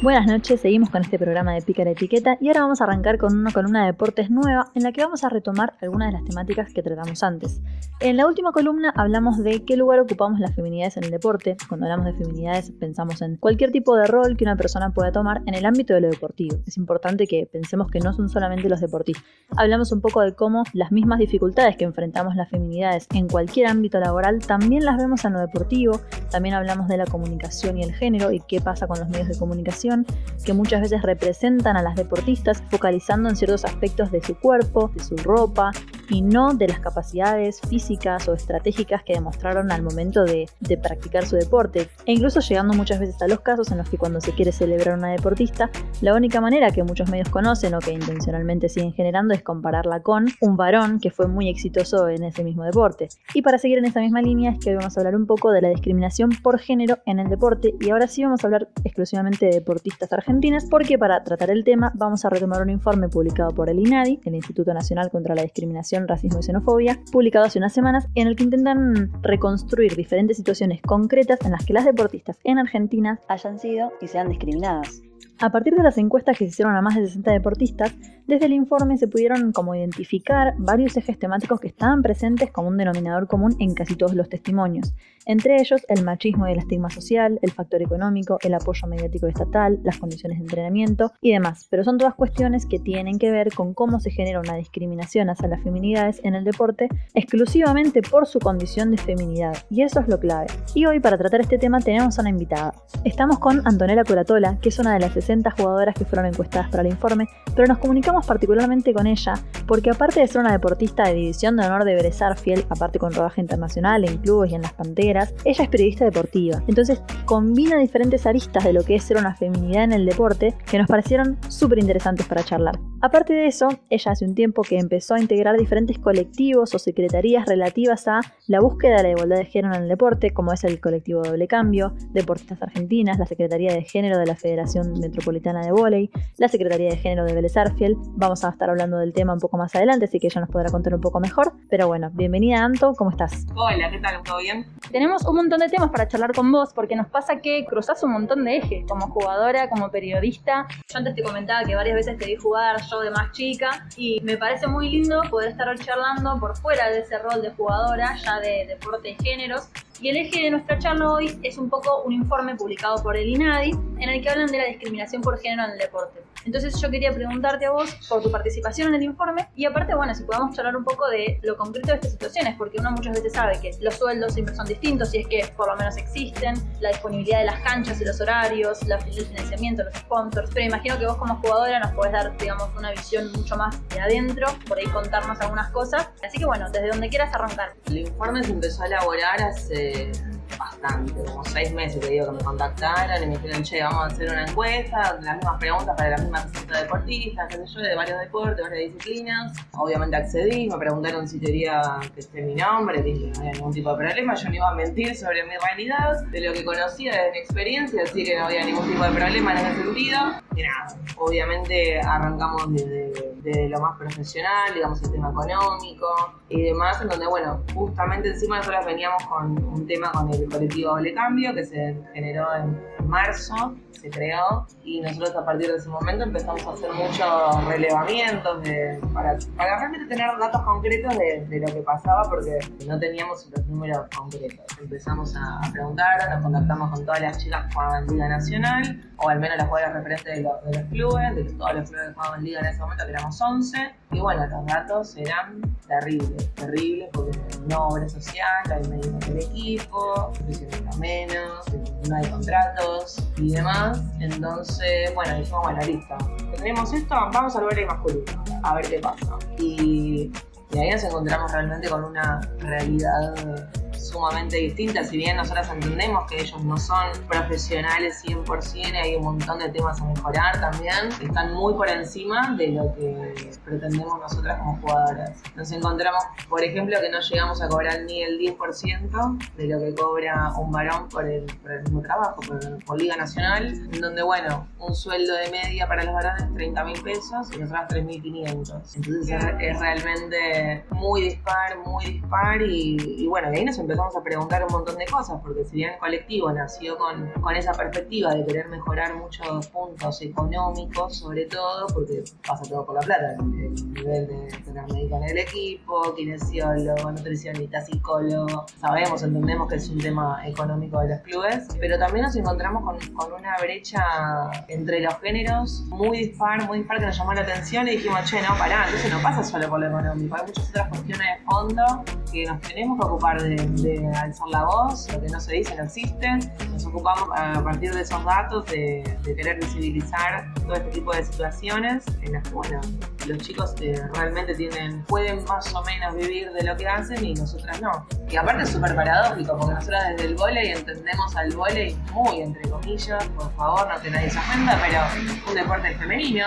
Buenas noches, seguimos con este programa de Pica la Etiqueta y ahora vamos a arrancar con una columna de deportes nueva en la que vamos a retomar algunas de las temáticas que tratamos antes. En la última columna hablamos de qué lugar ocupamos las feminidades en el deporte. Cuando hablamos de feminidades pensamos en cualquier tipo de rol que una persona pueda tomar en el ámbito de lo deportivo. Es importante que pensemos que no son solamente los deportistas. Hablamos un poco de cómo las mismas dificultades que enfrentamos las feminidades en cualquier ámbito laboral también las vemos en lo deportivo. También hablamos de la comunicación y el género y qué pasa con los medios de comunicación que muchas veces representan a las deportistas focalizando en ciertos aspectos de su cuerpo, de su ropa y no de las capacidades físicas o estratégicas que demostraron al momento de, practicar su deporte. E incluso llegando muchas veces a los casos en los que cuando se quiere celebrar una deportista, la única manera que muchos medios conocen o que intencionalmente siguen generando es compararla con un varón que fue muy exitoso en ese mismo deporte. Y para seguir en esa misma línea es que hoy vamos a hablar un poco de la discriminación por género en el deporte y ahora sí vamos a hablar exclusivamente de deportistas argentinas porque para tratar el tema vamos a retomar un informe publicado por el INADI, el Instituto Nacional contra la Discriminación, Racismo y Xenofobia, publicado hace unas semanas, en el que intentan reconstruir diferentes situaciones concretas en las que las deportistas en Argentina hayan sido y sean discriminadas. A partir de las encuestas que se hicieron a más de 60 deportistas, desde el informe se pudieron como identificar varios ejes temáticos que estaban presentes como un denominador común en casi todos los testimonios, entre ellos el machismo y el estigma social, el factor económico, el apoyo mediático estatal, las condiciones de entrenamiento y demás, pero son todas cuestiones que tienen que ver con cómo se genera una discriminación hacia las feminidades en el deporte exclusivamente por su condición de feminidad, y eso es lo clave. Y hoy para tratar este tema tenemos a una invitada. Estamos con Antonella Curatola, que es una de las jugadoras que fueron encuestadas para el informe, pero nos comunicamos particularmente con ella porque aparte de ser una deportista de división de honor de Berezar fiel, aparte con rodaje internacional en clubes y en las panteras, ella es periodista deportiva. Entonces combina diferentes aristas de lo que es ser una feminidad en el deporte que nos parecieron súper interesantes para charlar. Aparte de eso, ella hace un tiempo que empezó a integrar diferentes colectivos o secretarías relativas a la búsqueda de la igualdad de género en el deporte, como es el colectivo Doble Cambio, Deportistas Argentinas, la Secretaría de Género de la Federación Metropolitana de Voley, la Secretaría de Género de Vélez Vamos a estar hablando del tema un poco más adelante, así que ella nos podrá contar un poco mejor. Pero bueno, bienvenida Anto, ¿cómo estás? Hola, ¿qué tal? ¿Todo bien? Tenemos un montón de temas para charlar con vos, porque nos pasa que cruzás un montón de ejes, como jugadora, como periodista. Yo antes te comentaba que varias veces te vi jugar yo de más chica, y me parece muy lindo poder estar hoy charlando por fuera de ese rol de jugadora, ya de deporte y géneros, y el eje de nuestra charla hoy es un poco un informe publicado por el INADI en el que hablan de la discriminación por género en el deporte. Entonces yo quería preguntarte a vos por tu participación en el informe y aparte, bueno, si podemos charlar un poco de lo concreto de estas situaciones, porque uno muchas veces sabe que los sueldos siempre son distintos, si es que por lo menos existen, la disponibilidad de las canchas y los horarios, la, el financiamiento, los sponsors, pero imagino que vos como jugadora nos podés dar, digamos, una visión mucho más de adentro, por ahí contarnos algunas cosas. Así que bueno, desde donde quieras arrancar. El informe se empezó a elaborar hace bastante, como seis meses que digo que me contactaron y me dijeron, che, vamos a hacer una encuesta, las mismas preguntas para las mismas 60 deportistas, qué sé yo, de varios deportes, varias disciplinas. Obviamente accedí, me preguntaron si quería que esté mi nombre, dije no había ningún tipo de problema, yo no iba a mentir sobre mi realidad, de lo que conocía, de mi experiencia, así que no había ningún tipo de problema en ese sentido. Y nada, obviamente arrancamos desde, desde lo más profesional, digamos el tema económico y demás, en donde, bueno, justamente encima nosotros veníamos con un tema con el colectivo Doble Cambio que se generó en marzo, se creó y nosotros a partir de ese momento empezamos a hacer muchos relevamientos para, realmente tener datos concretos de, lo que pasaba porque no teníamos los números concretos. Empezamos a, preguntar, nos contactamos con todas las chicas que jugaban en Liga Nacional o al menos las jugadoras referentes de, los, clubes, de todos los clubes que jugaban en Liga en ese momento, que éramos 11 y bueno, los datos eran terribles, terribles porque no obra social, hay medios del equipo, menos, hay contratos y demás. Entonces, bueno, dijimos, bueno, listo. Tenemos esto, vamos al y masculino, a ver qué pasa. Y ahí nos encontramos realmente con una realidad sumamente distintas. Si bien nosotras entendemos que ellos no son profesionales 100%, hay un montón de temas a mejorar también, están muy por encima de lo que pretendemos nosotras como jugadoras. Nos encontramos, por ejemplo, que no llegamos a cobrar ni el 10% de lo que cobra un varón por el, mismo trabajo, por, Liga Nacional, donde, bueno, un sueldo de media para los varones 30 mil pesos y nosotras 3.500. Entonces es, realmente muy dispar, muy dispar y, y bueno, de ahí nos empezó empezamos a preguntar un montón de cosas, porque si bien el colectivo nació con, con esa perspectiva de querer mejorar muchos puntos económicos, sobre todo, porque pasa todo por la plata, el, nivel de tener médico en el equipo, kinesiólogo, nutricionista, psicólogo, sabemos, entendemos que es un tema económico de los clubes, pero también nos encontramos con, con una brecha entre los géneros muy dispar, muy dispar que nos llamó la atención y dijimos, che, no, pará, entonces no pasa solo por lo económico, hay muchas otras cuestiones de fondo que nos tenemos que ocupar de, alzar la voz, lo que no se dice no existe, nos ocupamos a partir de esos datos de, querer visibilizar todo este tipo de situaciones en las que, bueno, los chicos eh, realmente tienen, pueden más o menos vivir de lo que hacen y nosotras no. Y aparte es súper paradójico, porque nosotras desde el volei entendemos al volei muy entre comillas, por favor, no que nadie se ofenda, pero un deporte femenino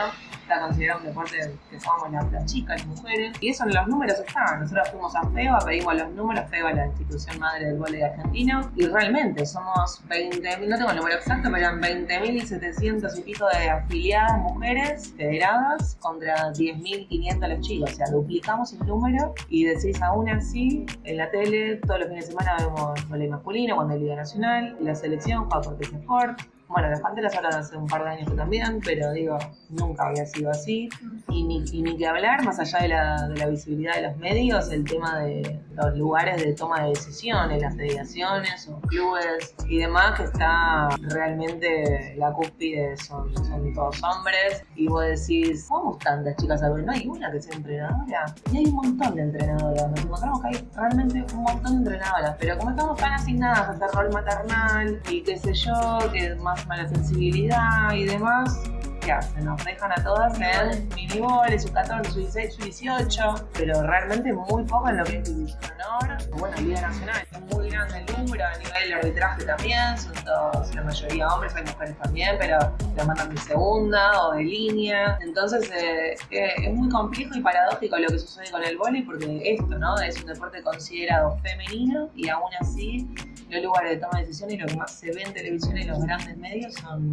está considerado un deporte que somos las, chicas, las mujeres, y eso en los números está. Nosotros fuimos a FEBA, pedimos los números, FEBA la institución madre del voleibol argentino, y realmente somos 20.000, no tengo el número exacto, pero eran 20.700 y pico de afiliadas mujeres federadas contra 10.500 los chicos, o sea, duplicamos el número y decís aún así, en la tele todos los fines de semana vemos voleibol masculino, cuando hay Liga Nacional, la selección juega por Sport, bueno, las Panteras ahora hace un par de años también, pero digo, nunca había sido así. Y ni, ni que hablar, más allá de la, de la, visibilidad de los medios, el tema de los lugares de toma de decisiones, las federaciones o clubes y demás, que está realmente la cúspide, son, son todos hombres. Y vos decís, ¿cómo tantas chicas ver? No hay una que sea entrenadora. Y hay un montón de entrenadoras. Nos encontramos que hay realmente un montón de entrenadoras. Pero como estamos tan asignadas a hacer rol maternal y qué sé yo, que más mala sensibilidad y demás, ¿qué hacen? Nos dejan a todas en miniboles, su 14, su 16, su 18, pero realmente muy poco en lo que es división honor. Bueno, Liga Nacional es muy grande el número, a nivel de arbitraje también, son todos, la mayoría hombres, hay mujeres también, pero la mandan de segunda o de línea. Entonces eh, eh, es muy complejo y paradójico lo que sucede con el vóley porque esto, ¿no? Es un deporte considerado femenino y aún así los lugares de toma de decisiones y lo que más se ve en televisión y los grandes medios son,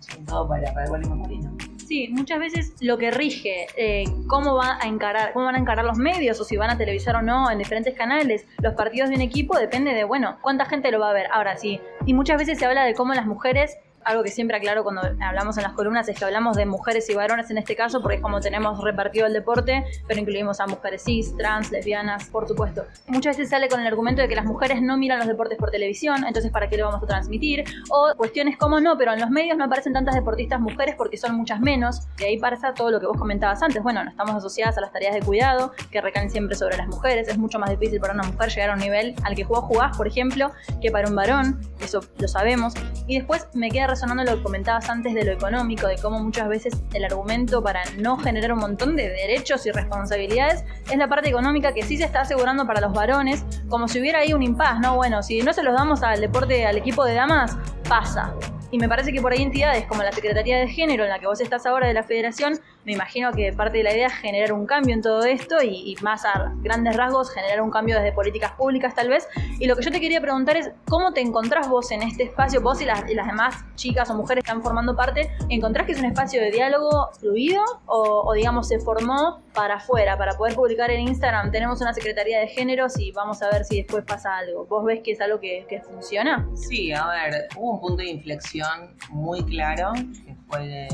son todo para, para el vóley masculino. Sí, muchas veces lo que rige eh, cómo va a encarar, cómo van a encarar los medios o si van a televisar o no en diferentes canales los partidos de un equipo depende de bueno cuánta gente lo va a ver. Ahora sí, y muchas veces se habla de cómo las mujeres algo que siempre aclaro cuando hablamos en las columnas es que hablamos de mujeres y varones en este caso, porque es como tenemos repartido el deporte, pero incluimos a mujeres cis, trans, lesbianas, por supuesto. Muchas veces sale con el argumento de que las mujeres no miran los deportes por televisión, entonces ¿para qué lo vamos a transmitir? O cuestiones como no, pero en los medios no aparecen tantas deportistas mujeres porque son muchas menos, y ahí pasa todo lo que vos comentabas antes. Bueno, no estamos asociadas a las tareas de cuidado que recaen siempre sobre las mujeres, es mucho más difícil para una mujer llegar a un nivel al que jugó jugás, por ejemplo, que para un varón, eso lo sabemos. Y después me queda resonando lo que comentabas antes de lo económico, de cómo muchas veces el argumento para no generar un montón de derechos y responsabilidades es la parte económica que sí se está asegurando para los varones, como si hubiera ahí un impas, ¿no? Bueno, si no se los damos al deporte, al equipo de damas, pasa. Y me parece que por ahí entidades como la Secretaría de Género, en la que vos estás ahora de la Federación, me imagino que parte de la idea es generar un cambio en todo esto y, más a grandes rasgos generar un cambio desde políticas públicas tal vez. Y lo que yo te quería preguntar es, ¿cómo te encontrás vos en este espacio, vos y las, demás chicas o mujeres que están formando parte? ¿Encontrás que es un espacio de diálogo fluido o, digamos se formó para afuera, para poder publicar en Instagram? Tenemos una Secretaría de Géneros y vamos a ver si después pasa algo. ¿Vos ves que es algo que, que funciona? Sí, a ver, hubo un punto de inflexión muy claro fue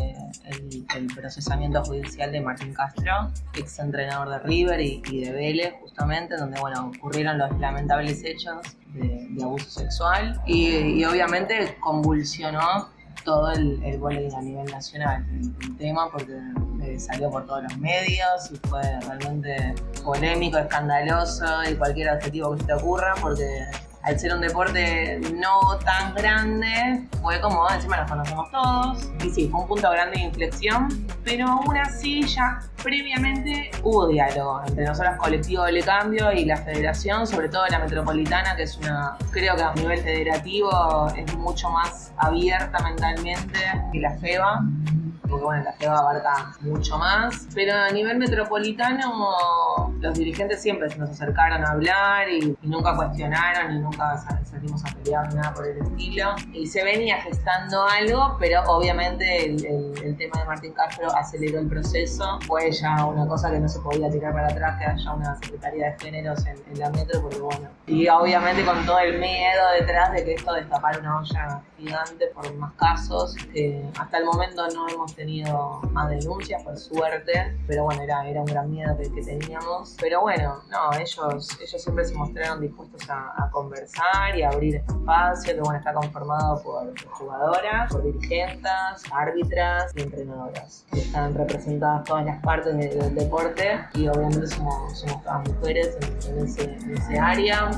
el, procesamiento judicial de Martín Castro, ex entrenador de River y, de Vélez, justamente, donde bueno, ocurrieron los lamentables hechos de, abuso sexual. Y, obviamente convulsionó todo el, el a nivel nacional. El, tema porque eh, salió por todos los medios y fue realmente polémico, escandaloso y cualquier adjetivo que se te ocurra porque al ser un deporte no tan grande, fue como encima nos conocemos todos. Y sí, fue un punto grande de inflexión, pero aún así ya previamente hubo diálogo entre nosotros, colectivo del cambio y la federación, sobre todo la metropolitana, que es una, creo que a nivel federativo es mucho más abierta mentalmente que la FEBA porque bueno, la FEBA abarca mucho más, pero a nivel metropolitano los dirigentes siempre se nos acercaron a hablar y, nunca cuestionaron y nunca salimos a pelear nada por el estilo. Y se venía gestando algo, pero obviamente el, tema de Martín Castro aceleró el proceso. Fue ya una cosa que no se podía tirar para atrás, que haya una Secretaría de Géneros en, la metro, porque bueno. Y obviamente con todo el miedo detrás de que esto destapara una olla gigante por más casos, que hasta el momento no hemos tenido más denuncias, por suerte, pero bueno, era, era un gran miedo que, que teníamos. Pero bueno, no, ellos, ellos siempre se mostraron dispuestos a, conversar y a abrir este espacio, que bueno, está conformado por jugadoras, por dirigentes, árbitras y entrenadoras, que están representadas todas las partes del deporte y obviamente somos, somos todas mujeres en, ese, en ese área.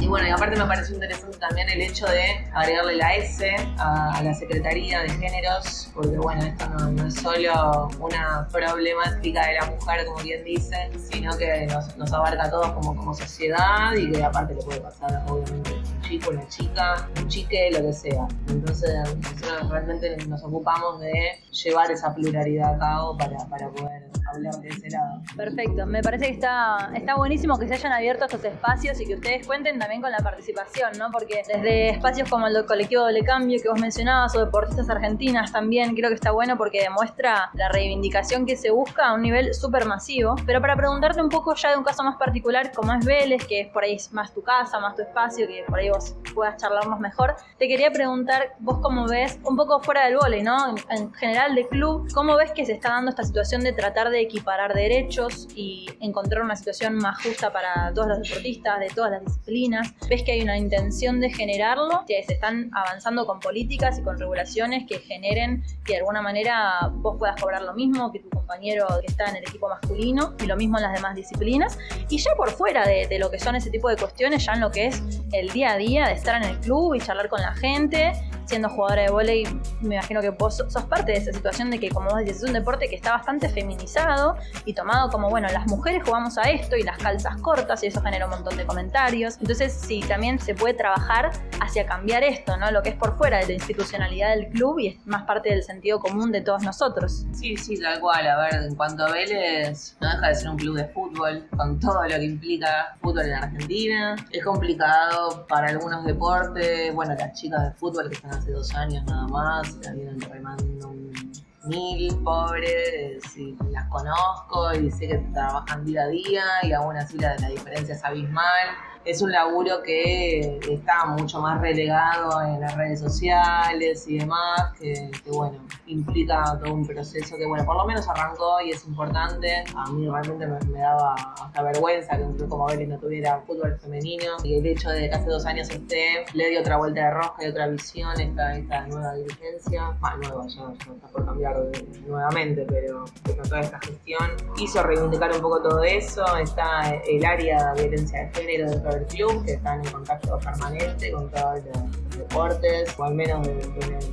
Y bueno, y aparte me parece interesante también el hecho de agregarle la S a, la Secretaría de Géneros, porque bueno, esto no, es solo una problemática de la mujer, como bien dicen, sino que nos, abarca a todos como, como sociedad y que aparte le puede pasar obviamente chico, una chica, un chique, lo que sea. Entonces nosotros realmente nos ocupamos de llevar esa pluralidad a cabo para, para poder hablar de ese lado. Perfecto, me parece que está, está buenísimo que se hayan abierto estos espacios y que ustedes cuenten también con la participación, ¿no? Porque desde espacios como el colectivo Doble Cambio que vos mencionabas o deportistas argentinas también, creo que está bueno porque demuestra la reivindicación que se busca a un nivel súper masivo. Pero para preguntarte un poco ya de un caso más particular como es Vélez, que es por ahí más tu casa, más tu espacio, que por ahí vos puedas charlarnos mejor, te quería preguntar vos cómo ves, un poco fuera del vóley, ¿no? En, general de club, ¿cómo ves que se está dando esta situación de tratar de equiparar derechos y encontrar una situación más justa para todos los deportistas de todas las disciplinas? ¿Ves que hay una intención de generarlo? Que se están avanzando con políticas y con regulaciones que generen que de alguna manera vos puedas cobrar lo mismo que tu compañero que está en el equipo masculino y lo mismo en las demás disciplinas. Y ya por fuera de, de lo que son ese tipo de cuestiones, ya en lo que es el día a día de estar en el club y charlar con la gente siendo jugadora de volei, me imagino que vos sos parte de esa situación de que, como vos dices, es un deporte que está bastante feminizado y tomado como, bueno, las mujeres jugamos a esto y las calzas cortas y eso genera un montón de comentarios. Entonces, sí, también se puede trabajar hacia cambiar esto, ¿no? Lo que es por fuera de la institucionalidad del club y es más parte del sentido común de todos nosotros. Sí, sí, tal cual. A ver, en cuanto a Vélez, no deja de ser un club de fútbol, con todo lo que implica fútbol en Argentina. Es complicado para algunos deportes, bueno, las chicas de fútbol que están hace dos años nada más, la vienen remando mil, pobres, y las conozco y sé que trabajan día a día y aún así la, la diferencia es abismal es un laburo que está mucho más relegado en las redes sociales y demás, que, bueno, implica todo un proceso que, bueno, por lo menos arrancó y es importante. A mí realmente me, daba hasta vergüenza que un club como Vélez no tuviera fútbol femenino. Y el hecho de que hace dos años esté, le dio otra vuelta de rosca y otra visión esta, esta nueva dirigencia, bueno, nueva, ya, está por cambiar nuevamente, pero con toda esta gestión quiso reivindicar un poco todo eso, está el área de violencia de género de del club, que están en contacto permanente con todos los deportes, o al menos de,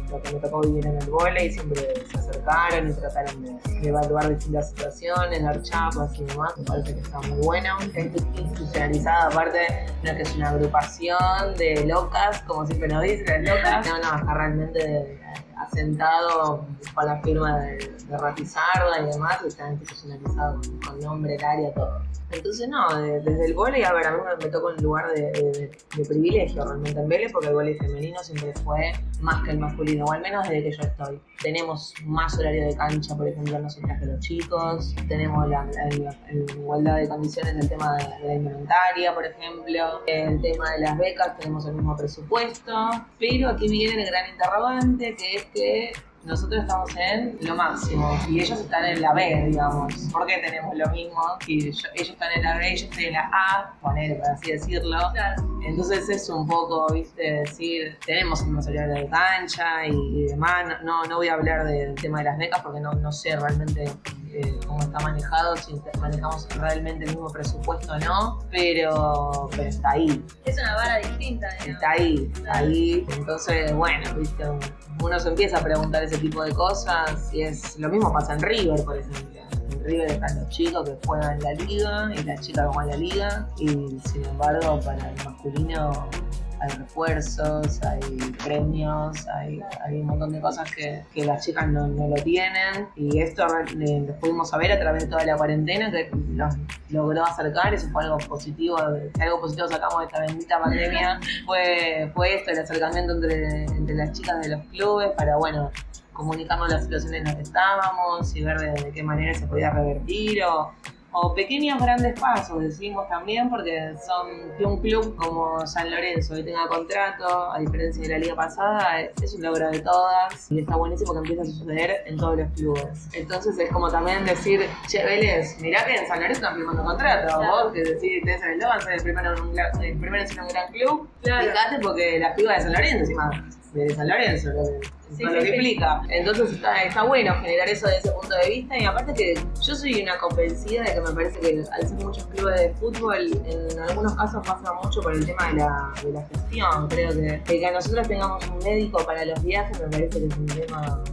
lo que me tocó vivir en el vole, y siempre se acercaron y trataron de, evaluar distintas situaciones, dar chapas y demás. Me parece que está muy bueno. Está institucionalizada, aparte, no es que es una agrupación de locas, como siempre nos dicen, locas. No, no, está realmente asentado con la firma de, de Ratizarda y demás, y está institucionalizado con nombre, el área, todo. Entonces, no, desde el volei, a ver, a mí me, tocó un lugar de, privilegio realmente en Vélez, porque el volei femenino siempre fue más que el masculino, o al menos desde que yo estoy. Tenemos más horario de cancha, por ejemplo, nosotras que los chicos, tenemos la, igualdad de condiciones en el tema de, la indumentaria, por ejemplo, el tema de las becas, tenemos el mismo presupuesto, pero aquí viene el gran interrogante, que es que nosotros estamos en lo máximo y ellos están en la B, digamos. ¿Por qué tenemos lo mismo? Y ellos están en la B y yo estoy en la A, poner, por así decirlo. Entonces es un poco, viste, decir, tenemos un material de cancha y, demás. No, no voy a hablar del tema de las becas porque no, no sé realmente eh, cómo está manejado, si manejamos realmente el mismo presupuesto o no, pero, pero está ahí. Es una vara distinta. Está ahí, está ahí. Entonces, bueno, viste, uno se empieza a preguntar ese tipo de cosas y es lo mismo pasa en River, por ejemplo. En River están los chicos que juegan en la liga y las chicas que juegan en la liga y sin embargo para el masculino hay refuerzos, hay premios, hay, hay un montón de cosas que, que las chicas no, no, lo tienen. Y esto lo pudimos saber a través de toda la cuarentena que nos logró acercar, eso fue algo positivo, algo positivo sacamos de esta bendita pandemia, fue, fue esto, el acercamiento entre, entre las chicas de los clubes para, bueno, comunicarnos la situación en la que estábamos y ver de, qué manera se podía revertir o, o, pequeños grandes pasos, decimos también, porque son que un club como San Lorenzo que tenga contrato, a diferencia de la liga pasada, es un logro de todas y está buenísimo que empiece a suceder en todos los clubes. Entonces es como también decir, che, Vélez, mirá que en San Lorenzo están firmando contrato, vos que decís, tenés en el Logan, ser el primero en un, el primero en un gran club, fíjate porque la piba de San Lorenzo encima de San Lorenzo, lo, lo que implica. Entonces está, está bueno generar eso desde ese punto de vista y aparte que yo soy una convencida de que me parece que al ser muchos clubes de fútbol, en algunos casos pasa mucho por el tema de la, de la gestión. Creo que, que, nosotros tengamos un médico para los viajes me parece que es un tema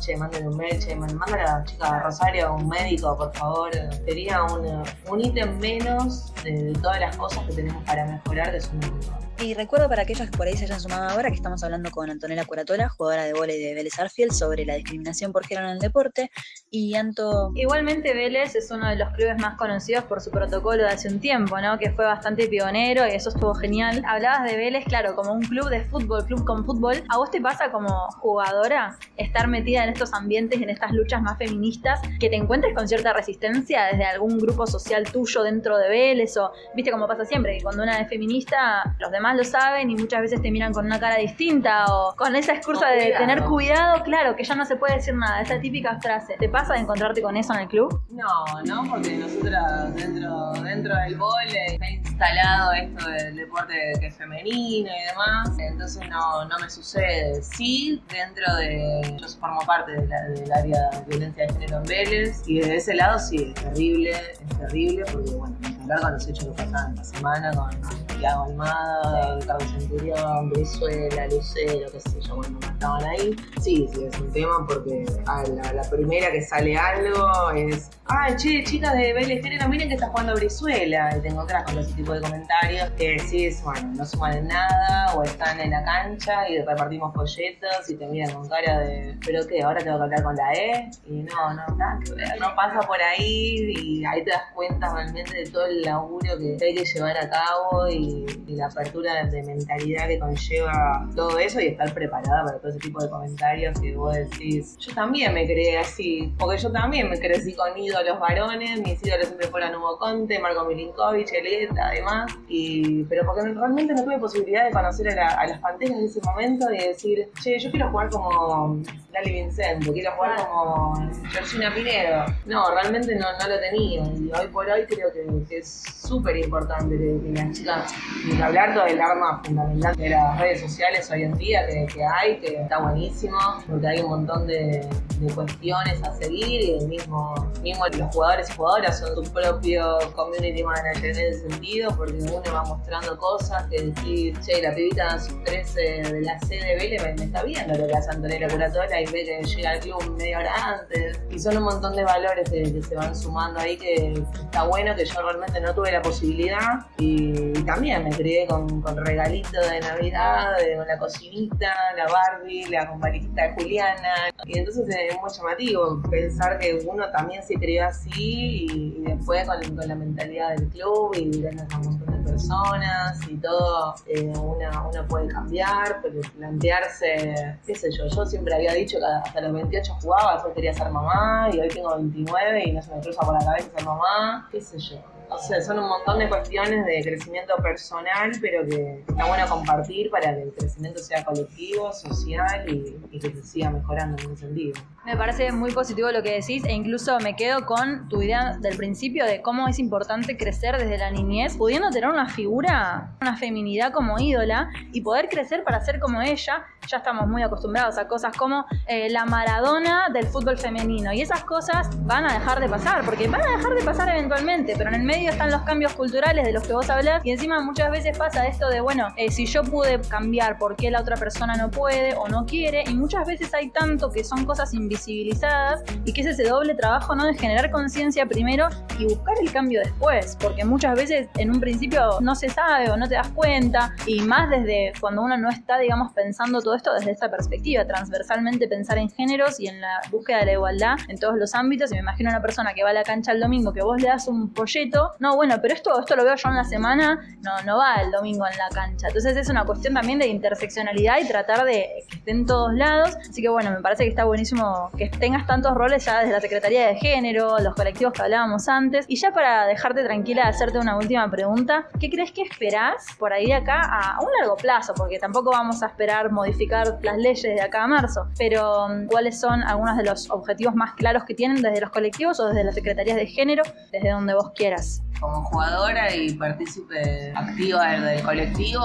che, manden un mail, che, manda a la chica Rosario un médico, por favor. Sería un, un ítem menos de, todas las cosas que tenemos para mejorar de su mundo. Y recuerdo para aquellos que por ahí se hayan sumado ahora que estamos hablando con Antonella Curatola, jugadora de vóley de Vélez Arfield, sobre la discriminación por género en el deporte. Y Anto. Igualmente Vélez es uno de los clubes más conocidos por su protocolo de hace un tiempo, ¿no? Que fue bastante pionero y eso estuvo genial. Hablabas de Vélez, claro, como un club de fútbol, club con fútbol. ¿A vos te pasa como jugadora estar metida en estos ambientes, en estas luchas más feministas, que te encuentres con cierta resistencia desde algún grupo social tuyo dentro de Vélez? O, viste como pasa siempre, que cuando una es feminista, los demás lo saben y muchas veces te miran con una cara distinta o con esa excusa de tener cuidado, claro, que ya no se puede decir nada, esa típica frase. ¿Te pasa de encontrarte con eso en el club? No, no, porque nosotros dentro, dentro del vole está instalado esto del deporte que es femenino y demás, entonces no, no me sucede. Sí, dentro de... Yo formo parte del área de violencia de género en Vélez y de ese lado sí, es terrible, es terrible porque bueno, hablar con los hechos que pasaban esta semana con Tiago Almada, Carlos Centurión, Brizuela, Lucero, qué sé yo, cuando estaban ahí. Sí, sí, es un tema porque a la, primera que sale algo es, ay, che, chicas de Vélez no miren que está jugando Brizuela. Y tengo otras con ese tipo de comentarios que decís, bueno, no suman en nada o están en la cancha y repartimos folletos y te miran con cara de, pero qué, ahora tengo que hablar con la E y no, no, nada que ver, no pasa por ahí y ahí te das cuenta realmente de todo el laburo que hay que llevar a cabo y, la apertura de mentalidad que conlleva todo eso y estar preparada para todo ese tipo de comentarios que vos decís. Yo también me creé así, porque yo también me crecí con ídolos varones, mis ídolos siempre fueron Hugo Conte, Marco Milinkovic, Eleta, además, y, pero porque realmente no tuve posibilidad de conocer a, las panteras de ese momento y decir, che, yo quiero jugar como Lali Vincent, quiero jugar como Georgina Pinedo. No, realmente no, no lo tenía y hoy por hoy creo que, que es súper importante que, las chicas, ni hablar todo el arma fundamental de las redes sociales hoy en día que, hay, que está buenísimo, porque hay un montón de, de cuestiones a seguir y el mismo, mismo los jugadores y jugadoras son su propio community manager en ese sentido, porque uno va mostrando cosas que decir, che, la pibita sub 13 de la CDB me, me está viendo lo que hace Antonella Curatola y ve que llega al club media hora antes. Y son un montón de valores que, que se van sumando ahí que está bueno que yo realmente no tuve la posibilidad y, también me crié con, regalitos de Navidad, con la cocinita, la Barbie, la compañita de Juliana. Y entonces es muy llamativo pensar que uno también se crió así y, después con, la mentalidad del club y gracias a un montón personas y todo, eh, uno puede cambiar, pero plantearse, qué sé yo, yo siempre había dicho que hasta los 28 jugaba, después quería ser mamá y hoy tengo 29 y no se me cruza por la cabeza ser mamá, qué sé yo. O sea, son un montón de cuestiones de crecimiento personal, pero que está bueno compartir para que el crecimiento sea colectivo, social y, que se siga mejorando en ese sentido. Me parece muy positivo lo que decís e incluso me quedo con tu idea del principio de cómo es importante crecer desde la niñez, pudiendo tener una figura, una feminidad como ídola y poder crecer para ser como ella. Ya estamos muy acostumbrados a cosas como eh, la Maradona del fútbol femenino y esas cosas van a dejar de pasar, porque van a dejar de pasar eventualmente, pero en el medio están los cambios culturales de los que vos hablas y encima muchas veces pasa esto de, bueno, eh, si yo pude cambiar, ¿por qué la otra persona no puede o no quiere? Y muchas veces hay tanto que son cosas invisibilizadas y que es ese doble trabajo, ¿no? De generar conciencia primero y buscar el cambio después, porque muchas veces en un principio no se sabe o no te das cuenta y más desde cuando uno no está, digamos, pensando todo esto desde esta perspectiva, transversalmente pensar en géneros y en la búsqueda de la igualdad en todos los ámbitos. Y me imagino una persona que va a la cancha el domingo, que vos le das un folleto, no, bueno, pero esto, esto lo veo yo en la semana, no, no va el domingo en la cancha. Entonces es una cuestión también de interseccionalidad y tratar de que esté en todos lados. Así que bueno, me parece que está buenísimo que tengas tantos roles ya desde la Secretaría de Género, los colectivos que hablábamos antes. Y ya para dejarte tranquila, hacerte una última pregunta, ¿qué crees que esperás por ahí de acá a un largo plazo? Porque tampoco vamos a esperar modificar las leyes de acá a marzo, pero mm, ¿cuáles son algunos de los objetivos más claros que tienen desde los colectivos o desde las secretarías de género, desde donde vos quieras? como jugadora y partícipe activa del, colectivo,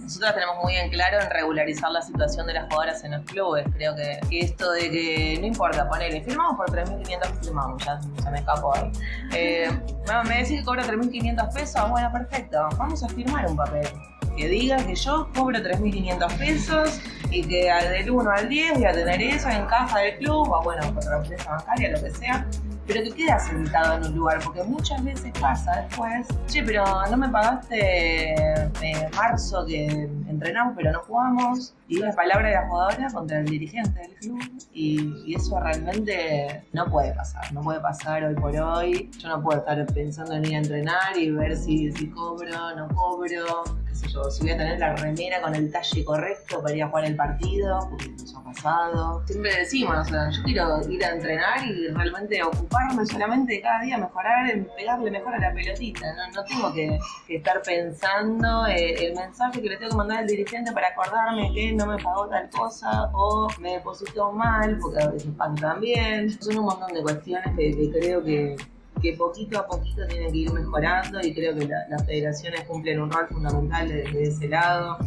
nosotros tenemos muy en claro en regularizar la situación de las jugadoras en los clubes. Creo que, esto de que no importa, ponele, firmamos por 3.500, firmamos, ya se me escapó ahí. Eh, me decís que cobra 3.500 pesos, bueno, perfecto, vamos a firmar un papel que diga que yo cobro 3.500 pesos y que del 1 al 10 voy a tener eso en caja del club o bueno, por la empresa bancaria, lo que sea, pero que quede sentado en un lugar, porque muchas veces pasa después, che, pero no me pagaste eh, marzo que entrenamos pero no jugamos, y una palabra de la jugadora contra el dirigente del club, y, eso realmente no puede pasar, no puede pasar hoy por hoy, yo no puedo estar pensando en ir a entrenar y ver si, si cobro, no cobro, qué sé yo, si voy a tener la remera con el talle correcto para ir a jugar el partido, porque eso ha pasado. Siempre decimos, o sea, yo quiero ir a entrenar y realmente ocupar solamente cada día mejorar, en pegarle mejor a la pelotita. No, tengo que, estar pensando eh, el mensaje que le tengo que mandar al dirigente para acordarme que no me pagó tal cosa o me depositó mal, porque a veces pasa también. Son un montón de cuestiones que, creo que, poquito a poquito tienen que ir mejorando y creo que las federaciones cumplen un rol fundamental desde ese lado.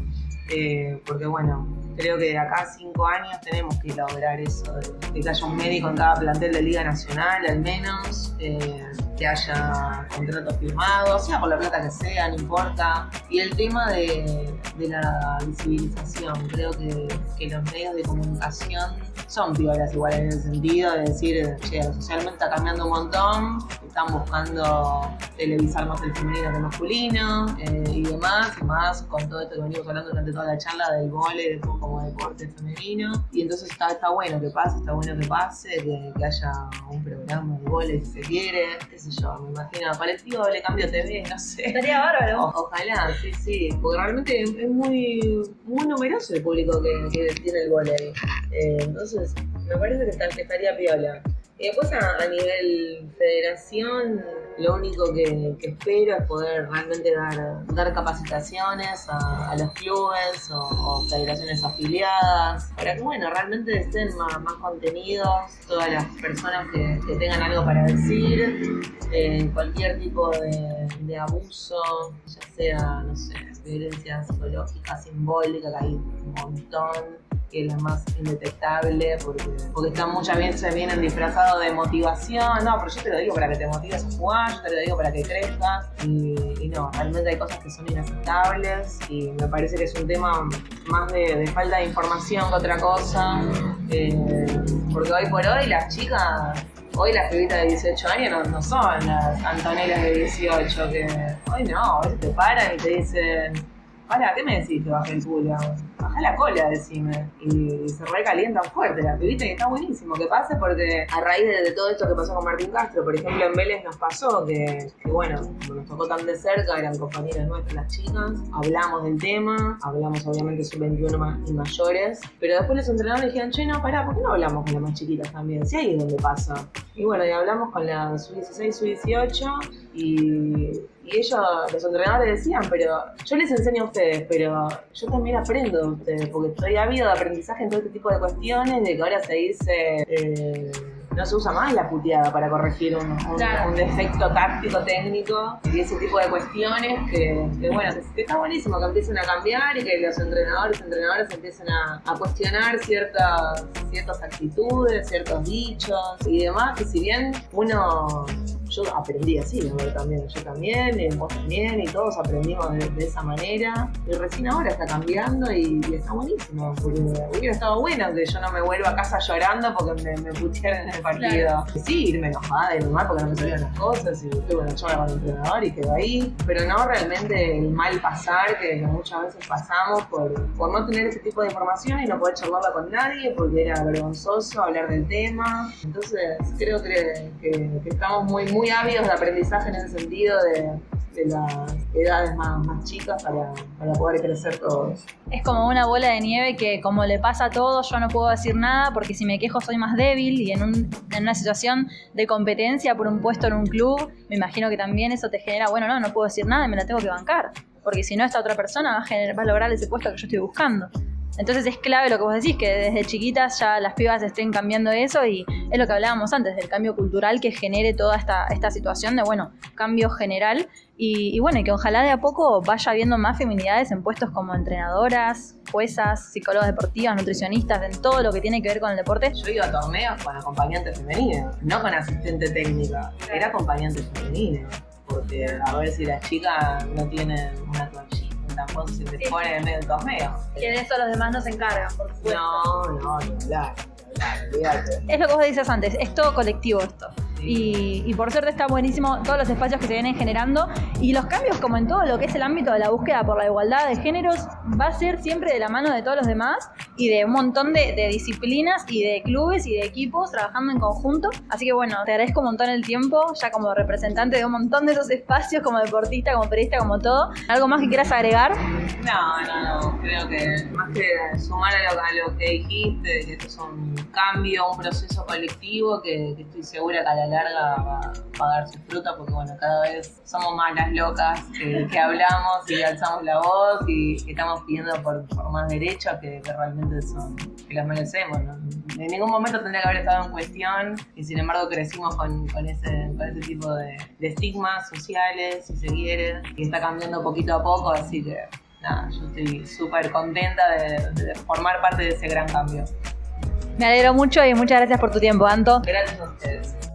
Eh, porque bueno, creo que de acá a cinco años tenemos que lograr eso, de, que haya un médico en cada plantel de Liga Nacional al menos, eh, que haya contratos firmados, sea por la plata que sea, no importa. Y el tema de, la visibilización, creo que, los medios de comunicación son piolas igual en el sentido de decir, che, socialmente está cambiando un montón, están buscando televisar más el femenino que el masculino eh, y demás, y más con todo esto que venimos hablando durante toda la charla del vole, como deporte femenino. Y entonces está, está bueno que pase, está bueno que pase, que, haya un programa de vole si se quiere, qué sé yo, me imagino, colectivo le cambio TV, no sé. Estaría bárbaro. ojalá, sí, sí, porque realmente es muy, muy numeroso el público que, tiene el vole eh, entonces, me parece que, estaría piola. Y después a, nivel federación, lo único que, espero es poder realmente dar, dar capacitaciones a, los clubes o, federaciones afiliadas, para que bueno, realmente estén más, contenidos, todas las personas que, tengan algo para decir, eh, cualquier tipo de, de, abuso, ya sea, no sé, violencia psicológica, simbólica, que hay un montón que es la más indetectable, porque, porque están muchas veces vienen disfrazados de motivación. No, pero yo te lo digo para que te motives a jugar, yo te lo digo para que crezcas. Y, no, realmente hay cosas que son inaceptables y me parece que es un tema más de, falta de información que otra cosa. Eh, porque hoy por hoy las chicas hoy las pibitas de 18 años no, son las Antonelas de 18, que hoy no, veces te paran y te dicen, para, ¿qué me decís que bajé el culo? Baja la cola, decime. Y, se recalientan fuerte la pibita y está buenísimo que pase porque a raíz de, todo esto que pasó con Martín Castro, por ejemplo, en Vélez nos pasó que, bueno, nos tocó tan de cerca, eran compañeras nuestras las chicas, hablamos del tema, hablamos obviamente sub-21 y mayores, pero después los entrenadores dijeron, che, no, pará, ¿por qué no hablamos con las más chiquitas también? Si ahí es donde pasa. Y bueno, y hablamos con la sub-16, sub-18 y y ellos, los entrenadores decían, pero yo les enseño a ustedes, pero yo también aprendo de ustedes, porque estoy ávido de aprendizaje en todo este tipo de cuestiones, de que ahora se dice... Eh, no se usa más la puteada para corregir un, defecto táctico, técnico y ese tipo de cuestiones que, bueno, que, está buenísimo que empiecen a cambiar y que los entrenadores y entrenadoras empiecen a, cuestionar ciertas, ciertas actitudes, ciertos dichos y demás, que si bien uno yo aprendí así, ¿no? también, yo también, y vos también, y todos aprendimos de, esa manera. Y recién ahora está cambiando y, está buenísimo, porque hubiera estado bueno que yo no me vuelva a casa llorando porque me, me putearon en el partido. Sí, irme enojada y normal porque no me salían las cosas, y tuve una charla con el entrenador y quedó ahí. Pero no realmente el mal pasar que muchas veces pasamos por, por no tener ese tipo de información y no poder charlarla con nadie porque era vergonzoso hablar del tema. Entonces creo que, que, que estamos muy, muy ávidos de aprendizaje en ese sentido de, de las edades más, más chicas para, para, poder crecer todos. Es como una bola de nieve que como le pasa a todos, yo no puedo decir nada porque si me quejo soy más débil y en, un, en una situación de competencia por un puesto en un club, me imagino que también eso te genera, bueno, no, no puedo decir nada y me la tengo que bancar, porque si no esta otra persona va a, generar, va a lograr ese puesto que yo estoy buscando. Entonces es clave lo que vos decís, que desde chiquitas ya las pibas estén cambiando eso y es lo que hablábamos antes, del cambio cultural que genere toda esta, esta situación de, bueno, cambio general y, bueno, y que ojalá de a poco vaya habiendo más feminidades en puestos como entrenadoras, juezas, psicólogas deportivas, nutricionistas, en todo lo que tiene que ver con el deporte. Yo iba a torneos con acompañante femenino, no con asistente técnica, era acompañante femenino, porque a ver si las chicas no tienen una toallita tampoco se te pone en medio del torneo. Que de eso los demás no se encargan, por supuesto. No, no, no, claro. Es lo que vos decías antes, es todo colectivo esto. Y, por suerte está buenísimo todos los espacios que se vienen generando y los cambios como en todo lo que es el ámbito de la búsqueda por la igualdad de géneros va a ser siempre de la mano de todos los demás y de un montón de, disciplinas y de clubes y de equipos trabajando en conjunto. Así que bueno, te agradezco un montón el tiempo, ya como representante de un montón de esos espacios, como deportista, como periodista, como todo. ¿Algo más que quieras agregar? No, no, no, creo que más que sumar a lo, que dijiste, que esto es un cambio, un proceso colectivo que, que estoy segura que a la larga va, a dar su fruta porque bueno, cada vez somos más las locas que, hablamos y alzamos la voz y, estamos pidiendo por, más derechos que, realmente son, que los merecemos. En ningún momento tendría que haber estado en cuestión y sin embargo crecimos con, ese, ese tipo de, estigmas sociales, si se quiere, y está cambiando poquito a poco, así que nada, yo estoy súper contenta de formar parte de ese gran cambio. Me alegro mucho y muchas gracias por tu tiempo, Anto. Gracias a ustedes.